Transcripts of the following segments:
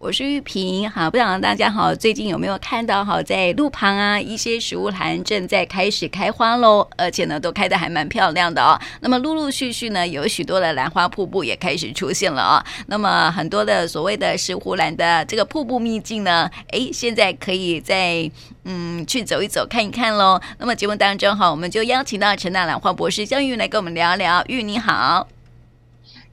我是玉萍，好，不知道大家好，最近有没有看到好在路旁啊，一些石斛兰正在开始开花喽，而且呢都开得还蛮漂亮的哦。那么陆陆续续呢，有许多的兰花瀑布也开始出现了、哦。那么很多的所谓的石斛兰的这个瀑布秘境呢，哎，现在可以再嗯去走一走看一看喽。那么节目当中哈，我们就邀请到陈大兰花博士江玉来跟我们聊聊。玉你好。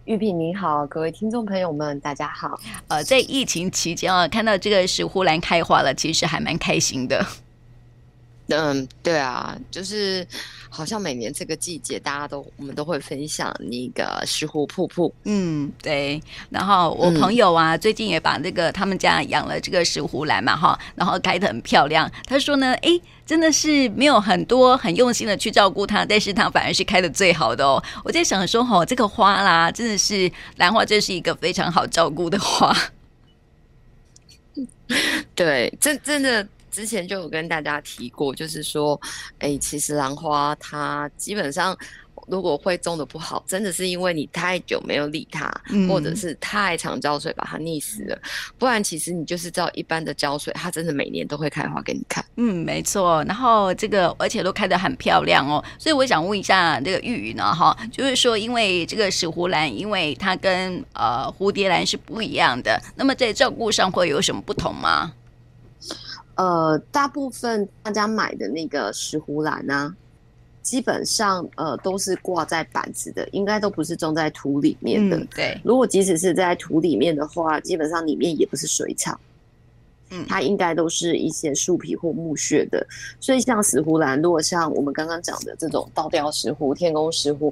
玉萍您好，各位听众朋友们，大家好。呃，在疫情期间啊，看到这个石斛兰开花了，其实还蛮开心的。嗯，对啊，就是好像每年这个季节，大家都我们都会分享那个石斛瀑布。嗯，对。然后我朋友啊，嗯、最近也把那个他们家养了这个石斛兰嘛，哈，然后开的很漂亮。他说呢，哎，真的是没有很多很用心的去照顾它，但是它反而是开的最好的哦。我在想说，哈，这个花啦，真的是兰花，这是一个非常好照顾的花。对，真真的。之前就有跟大家提过，就是说，哎、欸，其实兰花它基本上如果会种的不好，真的是因为你太久没有理它，嗯、或者是太常浇水把它溺死了。不然其实你就是照一般的浇水，它真的每年都会开花给你看。嗯，没错。然后这个而且都开得很漂亮哦，所以我想问一下这个玉宇呢，哈，就是说因为这个石斛兰，因为它跟呃蝴蝶兰是不一样的，那么在照顾上会有什么不同吗？呃，大部分大家买的那个石斛兰呢，基本上呃都是挂在板子的，应该都不是种在土里面的。嗯、对，如果即使是在土里面的话，基本上里面也不是水草，嗯，它应该都是一些树皮或木屑的。所以像石斛兰，如果像我们刚刚讲的这种倒吊石斛、天宫石斛，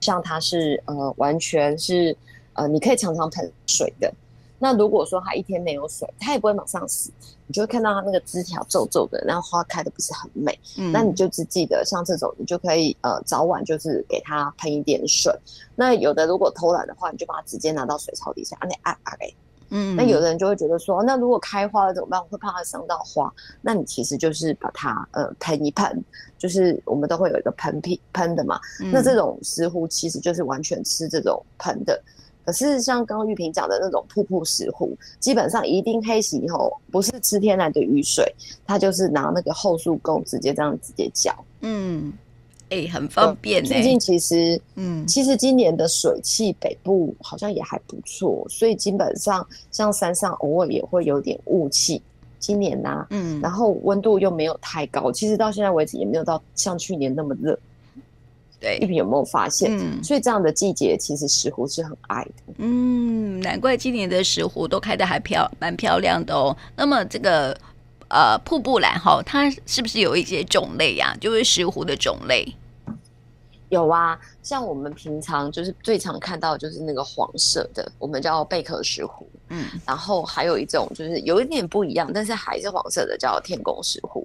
像它是呃完全是呃你可以常常喷水的。那如果说它一天没有水，它也不会马上死，你就会看到它那个枝条皱皱的，然后花开的不是很美。嗯，那你就只记得像这种，你就可以呃早晚就是给它喷一点水。那有的如果偷懒的话，你就把它直接拿到水槽底下，按你按按给。嗯，那有的人就会觉得说，那如果开花了怎么办？我会怕它伤到花。那你其实就是把它呃喷一喷，就是我们都会有一个喷瓶喷的嘛。嗯，那这种石斛其实就是完全吃这种喷的。可是像刚刚玉萍讲的那种瀑布石斛，基本上一定黑洗以后，不是吃天然的雨水，它就是拿那个后束供直接这样直接浇。嗯，哎、欸，很方便、欸。最近其实，嗯，其实今年的水汽北部好像也还不错，所以基本上像山上偶尔也会有点雾气。今年呐、啊，嗯，然后温度又没有太高，其实到现在为止也没有到像去年那么热。对，一萍有没有发现？嗯，所以这样的季节，其实石斛是很爱的。嗯，难怪今年的石斛都开的还漂，蛮漂亮的哦。那么这个呃瀑布兰哈，它是不是有一些种类呀、啊？就是石斛的种类。有啊，像我们平常就是最常看到就是那个黄色的，我们叫贝壳石斛。嗯，然后还有一种就是有一点不一样，但是还是黄色的，叫天宫石斛。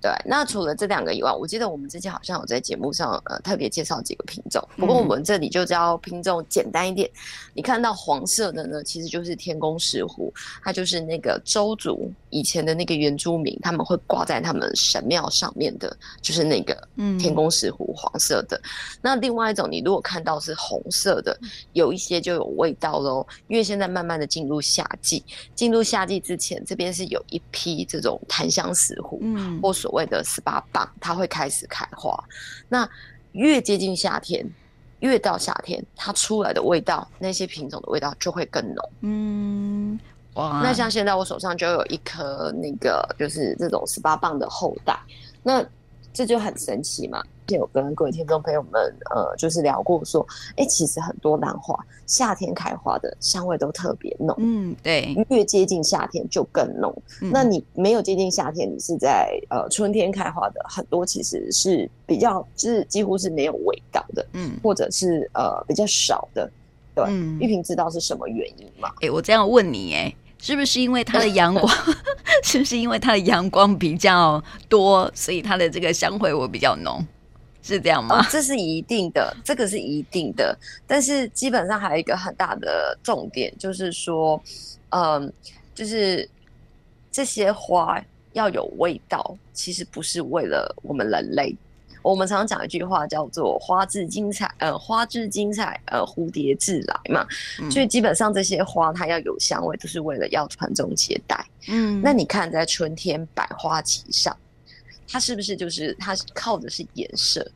对，那除了这两个以外，我记得我们之前好像有在节目上呃特别介绍几个品种，不过我们这里就教品种简单一点。嗯、你看到黄色的呢，其实就是天宫石斛，它就是那个周族以前的那个原住民，他们会挂在他们神庙上面的，就是那个天宫石斛黄色的。嗯、那另外一种，你如果看到是红色的，有一些就有味道喽，因为现在慢慢的进入夏季，进入夏季之前，这边是有一批这种檀香石斛，嗯，或所谓的十八棒，它会开始开花。那越接近夏天，越到夏天，它出来的味道，那些品种的味道就会更浓。嗯，哇。那像现在我手上就有一颗那个，就是这种十八棒的后代。那这就很神奇嘛！有跟各位听众朋友们，呃，就是聊过说，哎、欸，其实很多兰花夏天开花的香味都特别浓，嗯，对，越接近夏天就更浓。嗯、那你没有接近夏天，你是在呃春天开花的，很多其实是比较，就是几乎是没有味道的，嗯，或者是呃比较少的，对。嗯、玉萍知道是什么原因吗？哎、欸，我这样问你、欸，哎。是不是因为它的阳光？是不是因为它的阳光比较多，所以它的这个香味我比较浓？是这样吗？哦，这是一定的，这个是一定的。但是基本上还有一个很大的重点，就是说，嗯，就是这些花要有味道，其实不是为了我们人类。我们常常讲一句话叫做“花自精彩”，呃，花自精彩，呃，蝴蝶自来嘛。嗯、所以基本上这些花它要有香味，都是为了要传宗接代。嗯，那你看在春天百花齐上，它是不是就是它靠的是颜色？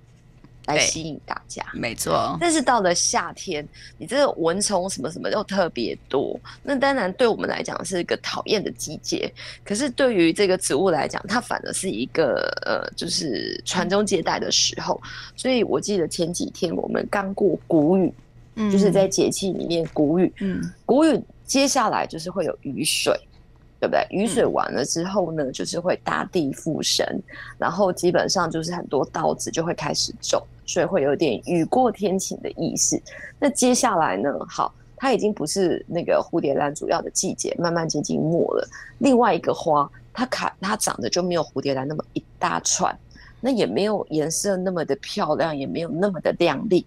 来吸引大家，没错。但是到了夏天，你这个蚊虫什么什么又特别多，那当然对我们来讲是一个讨厌的季节。可是对于这个植物来讲，它反而是一个呃，就是传宗接代的时候。所以我记得前几天我们刚过谷雨，嗯，就是在节气里面谷雨，嗯，谷雨接下来就是会有雨水。对不对？雨水完了之后呢，嗯、就是会大地复生，然后基本上就是很多稻子就会开始种，所以会有点雨过天晴的意思。那接下来呢？好，它已经不是那个蝴蝶兰主要的季节，慢慢接近末了。另外一个花，它开它长得就没有蝴蝶兰那么一大串，那也没有颜色那么的漂亮，也没有那么的亮丽，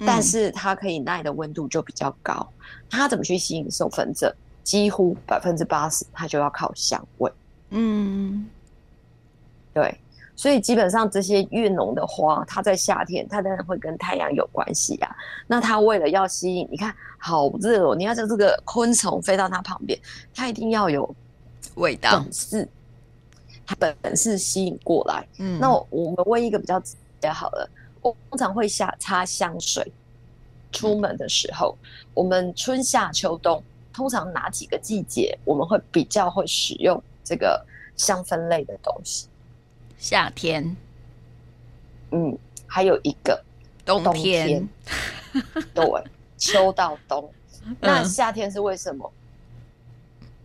嗯、但是它可以耐的温度就比较高。它怎么去吸引授粉者？几乎百分之八十，它就要靠香味。嗯，对，所以基本上这些越浓的花，它在夏天，它当然会跟太阳有关系啊。那它为了要吸引，你看好热哦，你要在这个昆虫飞到它旁边，它一定要有味道，本事，它本事吸引过来。嗯，那我们问一个比较直接好了，我通常会下擦香水，出门的时候，嗯、我们春夏秋冬。通常哪几个季节我们会比较会使用这个香氛类的东西？夏天，嗯，还有一个冬天，对，秋到冬。那夏天是为什么？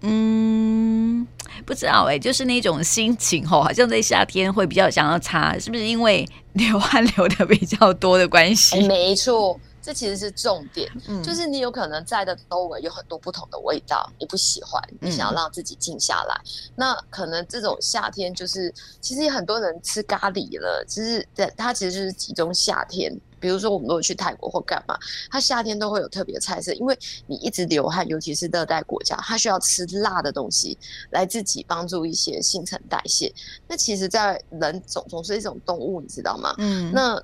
嗯，不知道哎、欸，就是那种心情吼，好像在夏天会比较想要擦，是不是因为流汗流的比较多的关系？欸、没错。这其实是重点，嗯、就是你有可能在的周围有很多不同的味道，你不喜欢，你想要让自己静下来，嗯、那可能这种夏天就是，其实有很多人吃咖喱了，其实它其实就是集中夏天。比如说，我们如果去泰国或干嘛，它夏天都会有特别的菜色，因为你一直流汗，尤其是热带国家，它需要吃辣的东西来自己帮助一些新陈代谢。那其实，在人总总是一种动物，你知道吗？嗯。那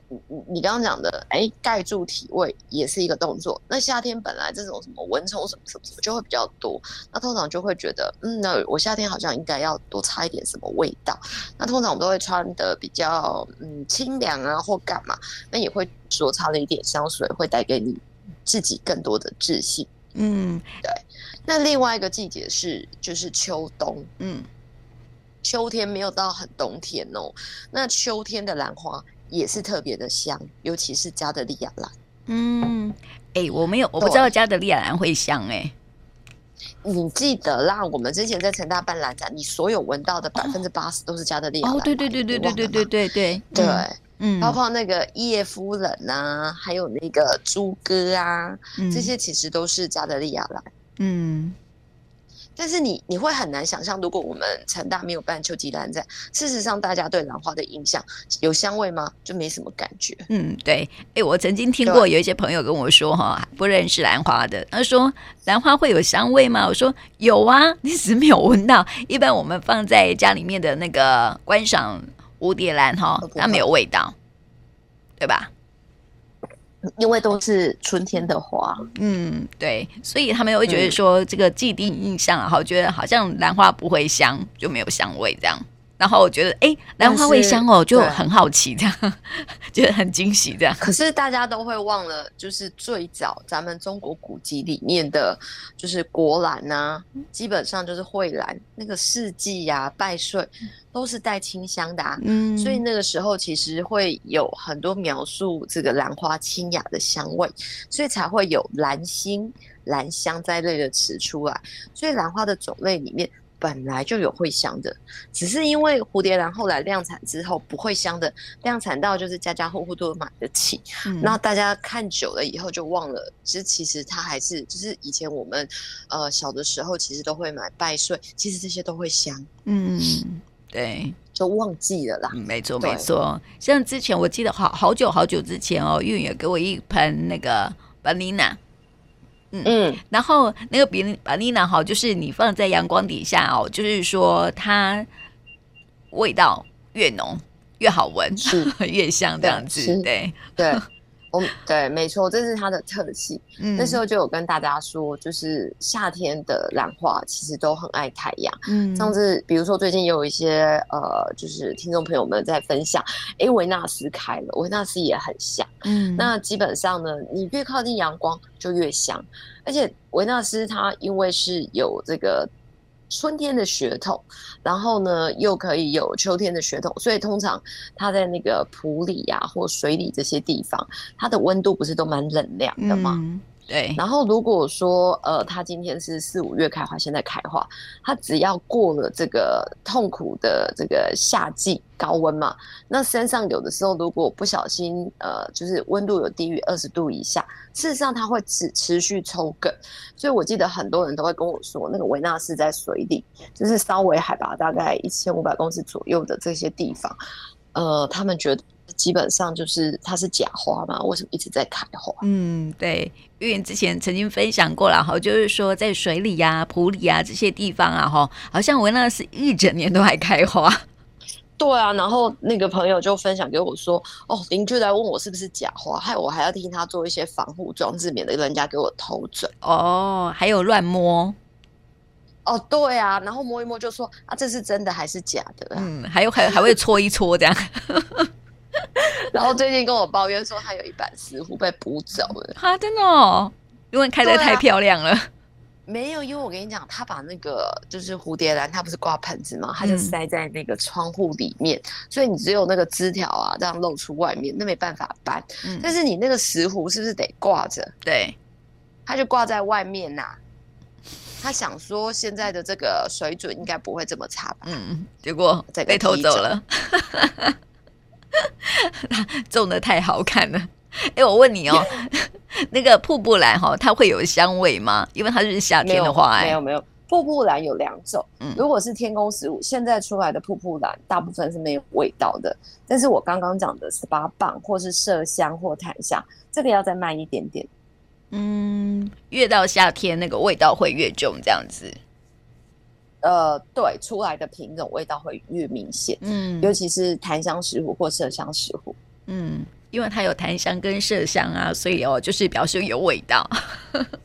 你刚刚讲的，哎，盖住体味也是一个动作。那夏天本来这种什么蚊虫什么什么什么就会比较多，那通常就会觉得，嗯，那我夏天好像应该要多擦一点什么味道。那通常我们都会穿的比较嗯清凉啊，或干嘛，那也会。说擦了一点香水，会带给你自己更多的自信。嗯，对。那另外一个季节是就是秋冬。嗯，秋天没有到很冬天哦。那秋天的兰花也是特别的香，尤其是加德利亚兰。嗯，哎、欸，我没有，我不知道加德利亚兰会香哎、欸。你记得啦，我们之前在成大办兰展，你所有闻到的百分之八十都是加德利亚兰。哦，对对对对对对对对对对。嗯，包括那个叶夫人啊，还有那个朱哥啊，嗯、这些其实都是加德利亚兰。嗯，但是你你会很难想象，如果我们成大没有办秋季兰展，事实上大家对兰花的印象有香味吗？就没什么感觉。嗯，对。哎，我曾经听过有一些朋友跟我说，哈，不认识兰花的，他说兰花会有香味吗？我说有啊，你只是没有闻到。一般我们放在家里面的那个观赏。蝴蝶兰哈，它没有味道，对吧？因为都是春天的花，嗯，对，所以他们会觉得说这个既定印象啊，好，觉得好像兰花不会香，就没有香味这样。然后我觉得，哎，兰花味香哦，就很好奇这样，觉得很惊喜这样。可是大家都会忘了，就是最早咱们中国古籍里面的，就是国兰啊，基本上就是蕙兰，那个四季呀、啊、拜岁都是带清香的啊。嗯，所以那个时候其实会有很多描述这个兰花清雅的香味，所以才会有兰心、兰香在类的词出来。所以兰花的种类里面。本来就有会香的，只是因为蝴蝶兰后来量产之后不会香的，量产到就是家家户户都买得起，嗯、然后大家看久了以后就忘了，其实其实它还是就是以前我们呃小的时候其实都会买拜岁，其实这些都会香，嗯，对，就忘记了啦，嗯、没错没错，像之前我记得好好久好久之前哦，玉也给我一盆那个班尼娜。嗯，然后那个比巴尼娜好，就是你放在阳光底下哦，就是说它味道越浓越好闻，是。越香这样子，对。对。我、oh, 对，没错，这是它的特性。嗯，那时候就有跟大家说，就是夏天的兰花其实都很爱太阳。嗯，上次比如说最近有一些呃，就是听众朋友们在分享，哎，维纳斯开了，维纳斯也很香。嗯，那基本上呢，你越靠近阳光就越香，而且维纳斯它因为是有这个。春天的血统，然后呢，又可以有秋天的血统，所以通常它在那个埔里呀、或水里这些地方，它的温度不是都蛮冷凉的吗？对，然后如果说呃，它今天是四五月开花，现在开花，它只要过了这个痛苦的这个夏季高温嘛，那身上有的时候如果不小心呃，就是温度有低于二十度以下，事实上它会持持续抽梗，所以我记得很多人都会跟我说，那个维纳斯在水里，就是稍微海拔大概一千五百公尺左右的这些地方，呃，他们觉得。基本上就是它是假花嘛？为什么一直在开花？嗯，对，因为之前曾经分享过了哈，就是说在水里呀、啊、埔里啊这些地方啊哈，好像维纳斯一整年都还开花。对啊，然后那个朋友就分享给我说，哦，邻居来问我是不是假花，害我还要替他做一些防护装置，免得人家给我偷嘴。哦，还有乱摸。哦，对啊，然后摸一摸就说啊，这是真的还是假的、啊？嗯，还有还还会搓一搓这样。然后最近跟我抱怨说，他有一版石斛被捕走了。哈，真的哦，因为开的太漂亮了。啊、没有，因为我跟你讲，他把那个就是蝴蝶兰，它不是挂盆子吗？他就塞在那个窗户里面，嗯、所以你只有那个枝条啊，这样露出外面，那没办法搬。嗯、但是你那个石斛是不是得挂着？对，他就挂在外面呐、啊。他想说现在的这个水准应该不会这么差吧？嗯，结果被偷走了。种的太好看了，哎、欸，我问你哦，那个瀑布兰哈，它会有香味吗？因为它是夏天的花，没有没有，瀑布兰有两种，嗯，如果是天宫十五，现在出来的瀑布兰大部分是没有味道的，但是我刚刚讲的十八棒或是麝香或檀香，这个要再慢一点点，嗯，越到夏天那个味道会越重，这样子。呃，对，出来的品种味道会越明显，嗯，尤其是檀香石斛或麝香石斛，嗯，因为它有檀香跟麝香啊，所以哦，就是表示有味道。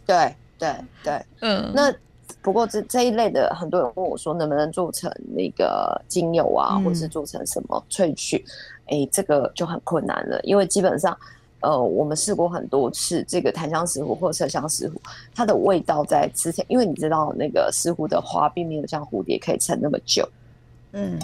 对 对对，嗯，那不过这这一类的，很多人问我说，能不能做成那个精油啊，嗯、或是做成什么萃取？哎，这个就很困难了，因为基本上。呃，我们试过很多次这个檀香石斛或麝香石斛，它的味道在之前，因为你知道那个石斛的花并没有像蝴蝶可以撑那么久，嗯，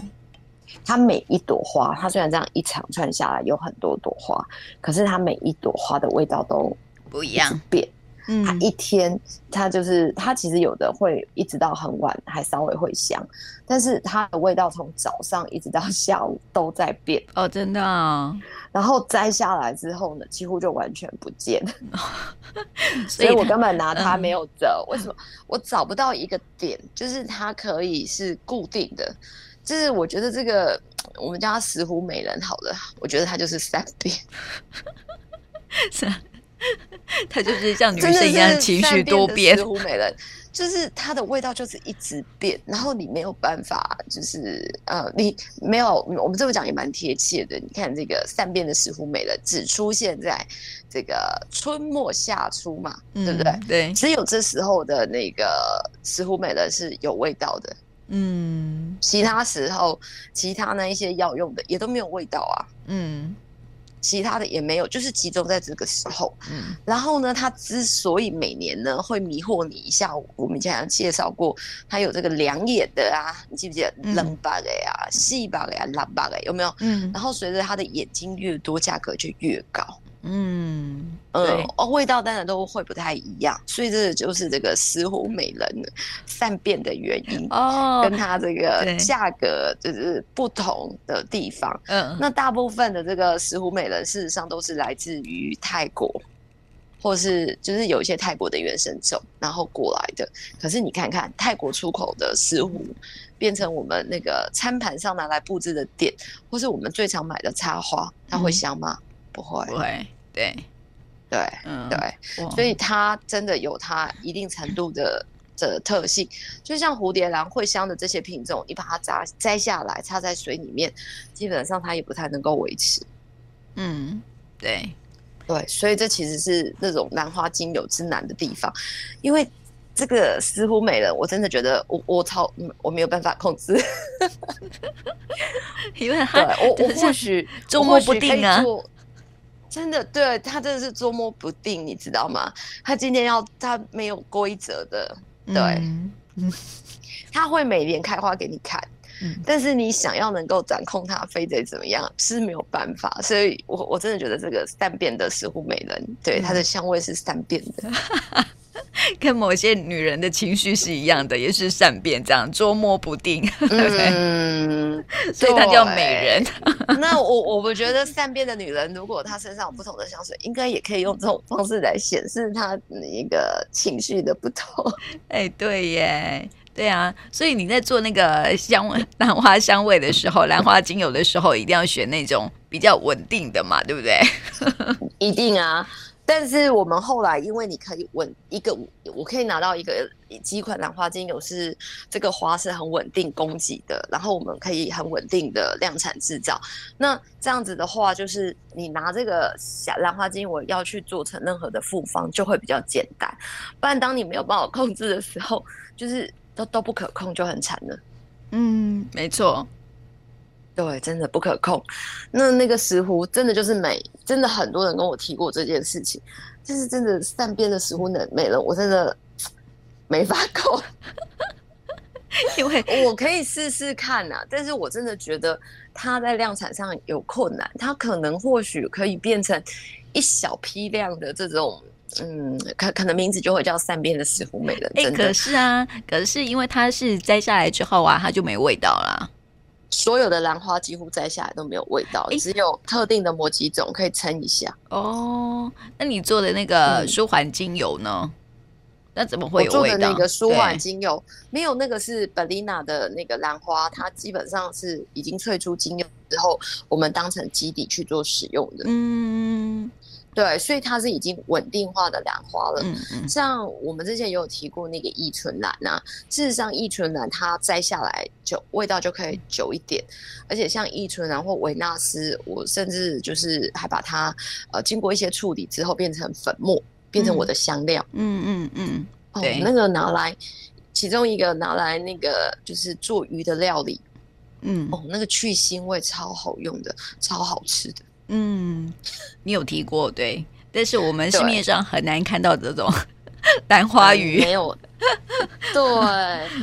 它每一朵花，它虽然这样一长串下来有很多朵花，可是它每一朵花的味道都不一样变。嗯，它一天，它就是它其实有的会一直到很晚还稍微会香，但是它的味道从早上一直到下午都在变哦，真的哦。然后摘下来之后呢，几乎就完全不见了，所以我根本拿它没有辙。为什么？我找不到一个点，就是它可以是固定的。就是我觉得这个我们叫它石斛美人好了，我觉得它就是三 变。他就是像女生一样情绪多变，石斛美人就是它的味道就是一直变，然后你没有办法，就是呃，你没有我们这么讲也蛮贴切的。你看这个善变的石斛美人只出现在这个春末夏初嘛，嗯、对不对？对，只有这时候的那个石斛美人是有味道的，嗯，其他时候其他那一些药用的也都没有味道啊，嗯。其他的也没有，就是集中在这个时候。嗯，然后呢，它之所以每年呢会迷惑你一下，我们以前介绍过，它有这个两眼的啊，你记不记得？冷巴的呀，细巴的呀，蓝巴的有没有？嗯，然后随着它的眼睛越多，价格就越高。嗯呃哦，味道当然都会不太一样，所以这就是这个石斛美人善变的原因哦，跟它这个价格就是不同的地方。嗯，那大部分的这个石斛美人事实上都是来自于泰国，或是就是有一些泰国的原生种然后过来的。可是你看看泰国出口的石斛，变成我们那个餐盘上拿来布置的点，或是我们最常买的插花，它会香吗？嗯、不会，不会。对，对，嗯，对，所以它真的有它一定程度的的特性，就像蝴蝶兰、茴香的这些品种，你把它摘摘下来，插在水里面，基本上它也不太能够维持。嗯，对，对，所以这其实是那种兰花精油之难的地方，因为这个似乎美人，我真的觉得我我超我没有办法控制，因为他对我我或许捉摸不定啊。真的，对他真的是捉摸不定，你知道吗？他今天要他没有规则的，对，嗯嗯、他会每年开花给你看，嗯、但是你想要能够掌控它，非得怎么样是没有办法。所以我我真的觉得这个善变的石斛美人，对、嗯、它的香味是善变的。跟某些女人的情绪是一样的，也是善变，这样捉摸不定。嗯，所以她叫美人。那我我不觉得善变的女人，如果她身上有不同的香水，应该也可以用这种方式来显示她一个情绪的不同。哎、欸，对耶，对啊。所以你在做那个香兰花香味的时候，兰花精油的时候，一定要选那种比较稳定的嘛，对不对？一定啊。但是我们后来，因为你可以稳一个，我可以拿到一个几款兰花精油，是这个花是很稳定供给的，然后我们可以很稳定的量产制造。那这样子的话，就是你拿这个小兰花精油要去做成任何的复方，就会比较简单。不然当你没有办法控制的时候，就是都都不可控，就很惨了。嗯，没错。对，真的不可控。那那个石斛真的就是美，真的很多人跟我提过这件事情，就是真的善变的石斛的美了，我真的 没法控。因为我可以试试看呐、啊，但是我真的觉得它在量产上有困难，它可能或许可以变成一小批量的这种，嗯，可可能名字就会叫善变的石斛美人。哎、欸，可是啊，可是因为它是摘下来之后啊，它就没味道了。所有的兰花几乎摘下来都没有味道，只有特定的某几种可以撑一下。哦，那你做的那个舒缓精油呢？嗯、那怎么会有味道？我做的那个舒缓精油没有，那个是 Bellina 的那个兰花，它基本上是已经萃出精油之后，我们当成基底去做使用的。嗯。对，所以它是已经稳定化的兰花了。嗯嗯，像我们之前也有提过那个依春兰啊，事实上依春兰它摘下来就味道就可以久一点，而且像依春兰或维纳斯，我甚至就是还把它呃经过一些处理之后变成粉末，变成我的香料。嗯嗯嗯，哦，那个拿来其中一个拿来那个就是做鱼的料理，嗯，哦，那个去腥味超好用的，超好吃的。嗯，你有提过对，但是我们市面上很难看到这种 兰花鱼，没有。对，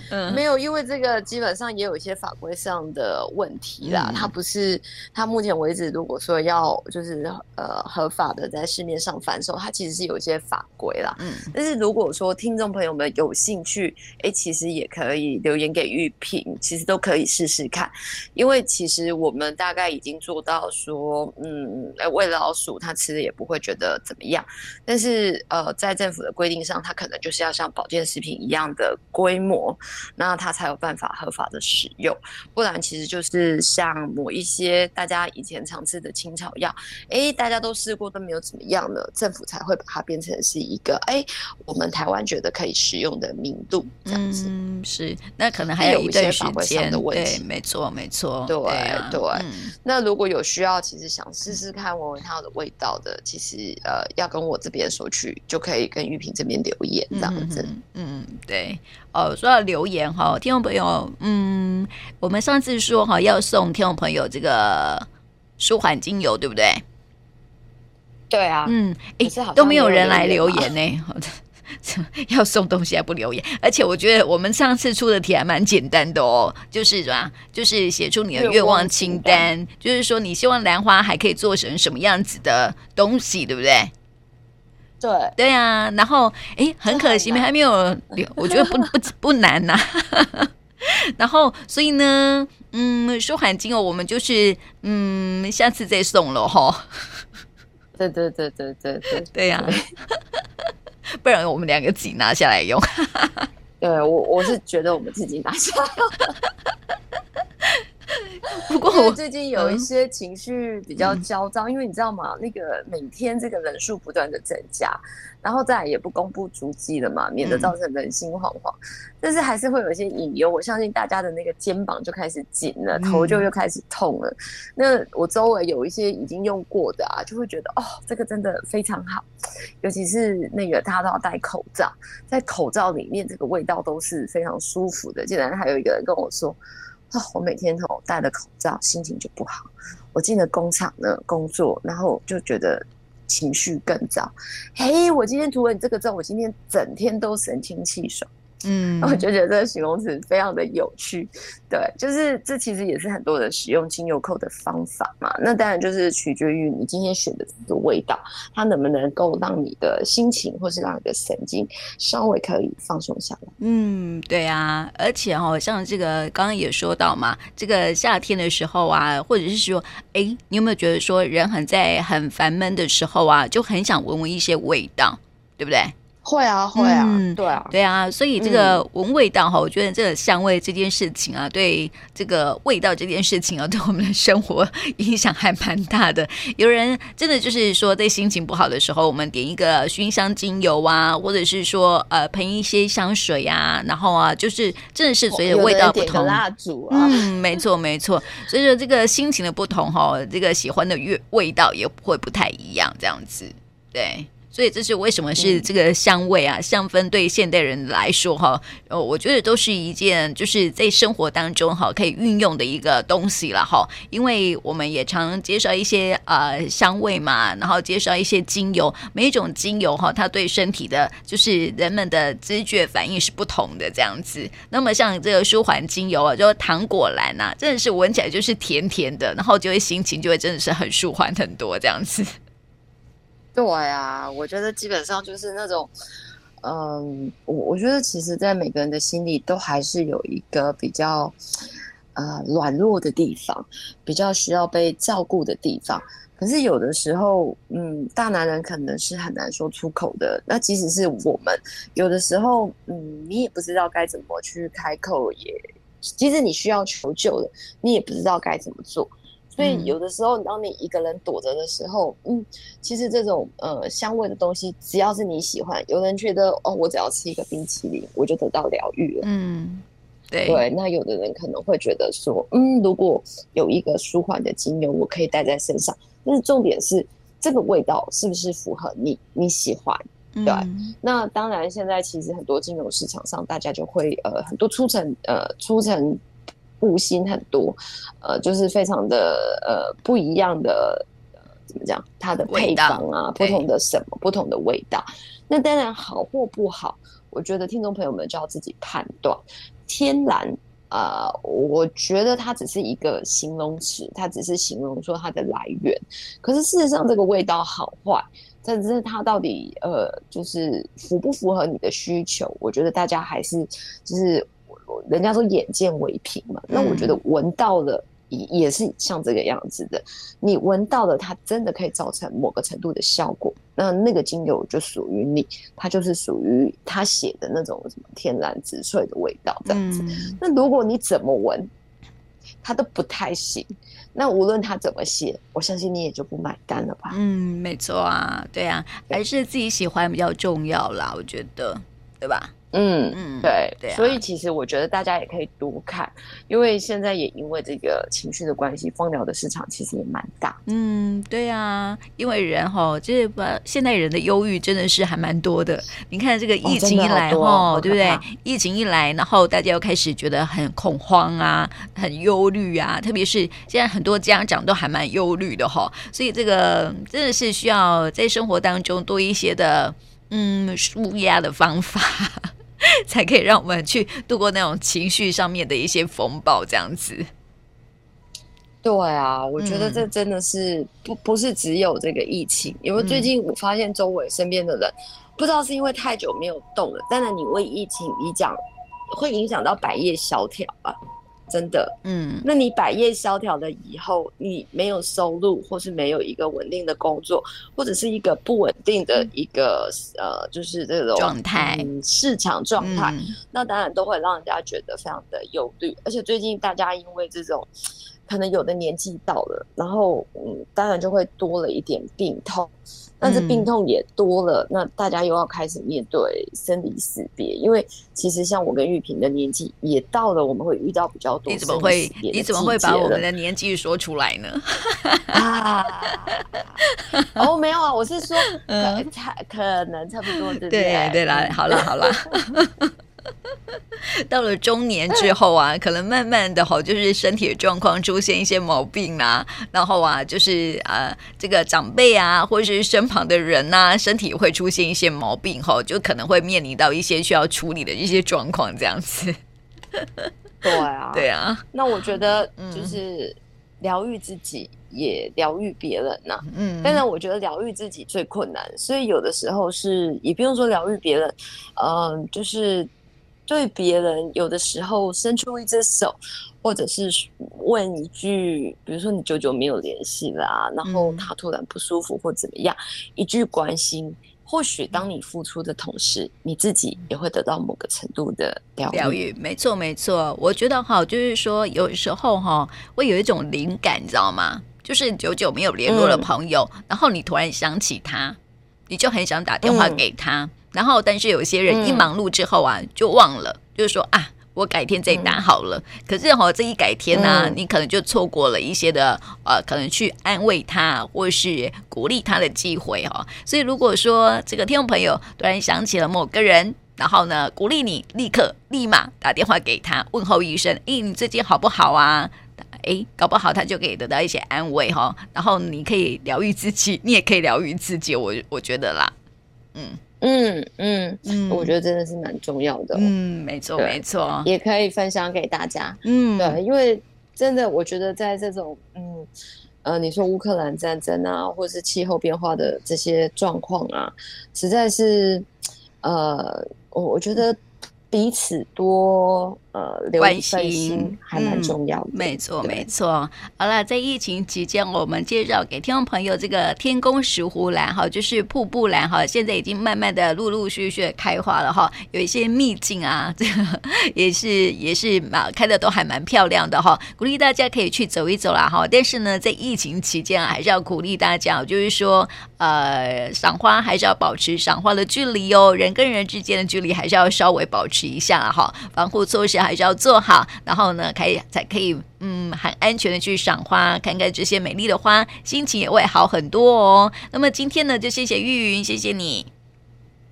嗯，没有，因为这个基本上也有一些法规上的问题啦。嗯、它不是，它目前为止，如果说要就是呃合法的在市面上贩售，它其实是有一些法规啦。嗯，但是如果说听众朋友们有兴趣，哎，其实也可以留言给玉萍，其实都可以试试看。因为其实我们大概已经做到说，嗯，喂老鼠它吃的也不会觉得怎么样。但是呃，在政府的规定上，它可能就是要像保健食品。一样的规模，那它才有办法合法的使用，不然其实就是像某一些大家以前常吃的青草药，哎，大家都试过都没有怎么样的，政府才会把它变成是一个哎，我们台湾觉得可以使用的名度这样子。嗯，是，那可能还有一段时间的问题。对，没错，没错。对对，啊、对、嗯。那如果有需要，其实想试试看闻闻它的味道的，其实呃，要跟我这边索取，就可以跟玉萍这边留言这样子。嗯。嗯对，哦，说到留言哈，听众朋友，嗯，我们上次说哈要送听众朋友这个舒缓精油，对不对？对啊，嗯，哎，都没有人来留言呢，要送东西还不留言，而且我觉得我们上次出的题还蛮简单的哦，就是什么，就是写出你的愿望清单，就是说你希望兰花还可以做成什么样子的东西，对不对？对对呀、啊，然后哎，很可惜没，还没有留。我觉得不不不难呐、啊。然后，所以呢，嗯，舒缓精油我们就是嗯，下次再送了哈。对对对对对对对呀、啊，不然我们两个自己拿下来用。对我我是觉得我们自己拿下来。不过我最近有一些情绪比较焦躁，嗯、因为你知道吗？那个每天这个人数不断的增加。然后再来也不公布足迹了嘛，免得造成人心惶惶。嗯、但是还是会有一些隐忧，我相信大家的那个肩膀就开始紧了，头就又开始痛了。嗯、那我周围有一些已经用过的啊，就会觉得哦，这个真的非常好，尤其是那个他都要戴口罩，在口罩里面这个味道都是非常舒服的。竟然还有一个人跟我说，哦，我每天哦戴了口罩，心情就不好。我进了工厂呢工作，然后就觉得。情绪更糟，嘿，我今天涂了你这个之后，我今天整天都神清气爽。嗯，我就觉得这个形容词非常的有趣，对，就是这其实也是很多人使用精油扣的方法嘛。那当然就是取决于你今天选的这个味道，它能不能够让你的心情或是让你的神经稍微可以放松下来。嗯，对啊，而且哦，像这个刚刚也说到嘛，这个夏天的时候啊，或者是说，哎，你有没有觉得说人很在很烦闷的时候啊，就很想闻闻一些味道，对不对？会啊，会啊，嗯、对啊，对啊，所以这个闻味道哈，嗯、我觉得这个香味这件事情啊，对这个味道这件事情啊，对我们的生活影响还蛮大的。有人真的就是说，在心情不好的时候，我们点一个熏香精油啊，或者是说呃喷一些香水啊，然后啊，就是真的是随着味道不同，蜡烛啊，嗯，没错没错。所以说这个心情的不同哈，这个喜欢的味味道也会不太一样，这样子，对。所以这是为什么是这个香味啊，香氛对现代人来说哈，呃，我觉得都是一件就是在生活当中哈可以运用的一个东西了哈。因为我们也常介绍一些呃香味嘛，然后介绍一些精油，每一种精油哈，它对身体的就是人们的知觉反应是不同的这样子。那么像这个舒缓精油啊，就糖果蓝呐，真的是闻起来就是甜甜的，然后就会心情就会真的是很舒缓很多这样子。对啊，我觉得基本上就是那种，嗯，我我觉得其实，在每个人的心里都还是有一个比较，呃，软弱的地方，比较需要被照顾的地方。可是有的时候，嗯，大男人可能是很难说出口的。那即使是我们，有的时候，嗯，你也不知道该怎么去开口，也，即使你需要求救的，你也不知道该怎么做。所以有的时候，当你一个人躲着的时候，嗯，其实这种呃香味的东西，只要是你喜欢，有人觉得哦，我只要吃一个冰淇淋，我就得到疗愈了。嗯，对对。那有的人可能会觉得说，嗯，如果有一个舒缓的精油，我可以带在身上。但是重点是，这个味道是不是符合你你喜欢？对。嗯、那当然，现在其实很多金融市场上，大家就会呃很多出成呃出成。悟心很多，呃，就是非常的呃不一样的，呃，怎么讲？它的配方啊，不同的什么，不同的味道。那当然好或不好，我觉得听众朋友们就要自己判断。天然啊，呃，我觉得它只是一个形容词，它只是形容说它的来源。可是事实上，这个味道好坏，但是它到底呃，就是符不符合你的需求？我觉得大家还是就是。人家说眼见为凭嘛，那我觉得闻到了也也是像这个样子的。你闻到了，它真的可以造成某个程度的效果，那那个精油就属于你，它就是属于他写的那种什么天然植萃的味道这样子。嗯、那如果你怎么闻，它都不太行，那无论他怎么写，我相信你也就不买单了吧？嗯，没错啊，对啊，还是自己喜欢比较重要啦，我觉得，对吧？嗯嗯，对对，所以其实我觉得大家也可以多看，因为现在也因为这个情绪的关系，芳疗的市场其实也蛮大。嗯，对啊，因为人哈，这把现代人的忧郁真的是还蛮多的。你看这个疫情一来哈，对不对？疫情一来，然后大家又开始觉得很恐慌啊，很忧虑啊，特别是现在很多家长都还蛮忧虑的哈，所以这个真的是需要在生活当中多一些的嗯舒压的方法。才可以让我们去度过那种情绪上面的一些风暴，这样子。对啊，我觉得这真的是不不是只有这个疫情，因为最近我发现周围身边的人，不知道是因为太久没有动了，当然你为疫情你讲会影响到百业萧条啊。真的，嗯，那你百业萧条了以后，你没有收入，或是没有一个稳定的工作，或者是一个不稳定的一个、嗯、呃，就是这种状态、嗯，市场状态，嗯、那当然都会让人家觉得非常的忧虑。而且最近大家因为这种可能有的年纪到了，然后嗯，当然就会多了一点病痛。但是病痛也多了，嗯，那大家又要开始面对生离死别。因为其实像我跟玉萍的年纪也到了，我们会遇到比较多。你怎么会？你怎么会把我们的年纪说出来呢？啊，哦，没有啊，我是说，可差可能差不多，对不对？对对啦，好了好了。到了中年之后啊，可能慢慢的哈，就是身体的状况出现一些毛病啊，然后啊，就是呃，这个长辈啊，或者是身旁的人呐、啊，身体会出现一些毛病哈，就可能会面临到一些需要处理的一些状况，这样子。对啊，对啊。那我觉得就是疗愈自己，也疗愈别人呐、啊。嗯。但是我觉得疗愈自己最困难，所以有的时候是也不用说疗愈别人，嗯、呃，就是。对别人有的时候伸出一只手，或者是问一句，比如说你久久没有联系啦，然后他突然不舒服或怎么样，一句关心，或许当你付出的同时，你自己也会得到某个程度的疗愈。疗愈，没错没错，我觉得哈，就是说有时候哈，会有一种灵感，你知道吗？就是久久没有联络的朋友，嗯，然后你突然想起他，你就很想打电话给他。嗯然后，但是有些人一忙碌之后啊，嗯、就忘了，就是说啊，我改天再打好了。嗯、可是哈、哦，这一改天呢、啊嗯，你可能就错过了一些的呃，可能去安慰他或是鼓励他的机会哈、哦。所以，如果说这个听众朋友突然想起了某个人，然后呢，鼓励你立刻立马打电话给他问候一声，诶，你最近好不好啊？诶，搞不好他就可以得到一些安慰哈、哦。然后你可以疗愈自己，你也可以疗愈自己，我我觉得啦，嗯。嗯嗯嗯，我觉得真的是蛮重要的。嗯，没错没错，也可以分享给大家。嗯，对，因为真的，我觉得在这种嗯呃，你说乌克兰战争啊，或者是气候变化的这些状况啊，实在是呃，我我觉得。彼此多呃关心还蛮重要的，嗯、没错没错。好了，在疫情期间，我们介绍给听众朋友这个天宫石斛兰哈，就是瀑布兰哈，现在已经慢慢的陆陆续续开花了哈，有一些秘境啊，这个也是也是啊，开的都还蛮漂亮的哈，鼓励大家可以去走一走啦哈。但是呢，在疫情期间啊，还是要鼓励大家，就是说呃，赏花还是要保持赏花的距离哦，人跟人之间的距离还是要稍微保持。一下哈，防护措施还是要做好，然后呢，可以才可以嗯很安全的去赏花，看看这些美丽的花，心情也会好很多哦。那么今天呢，就谢谢玉云，谢谢你，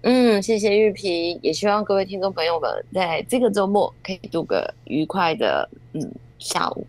嗯，谢谢玉萍，也希望各位听众朋友们在这个周末可以度个愉快的嗯下午。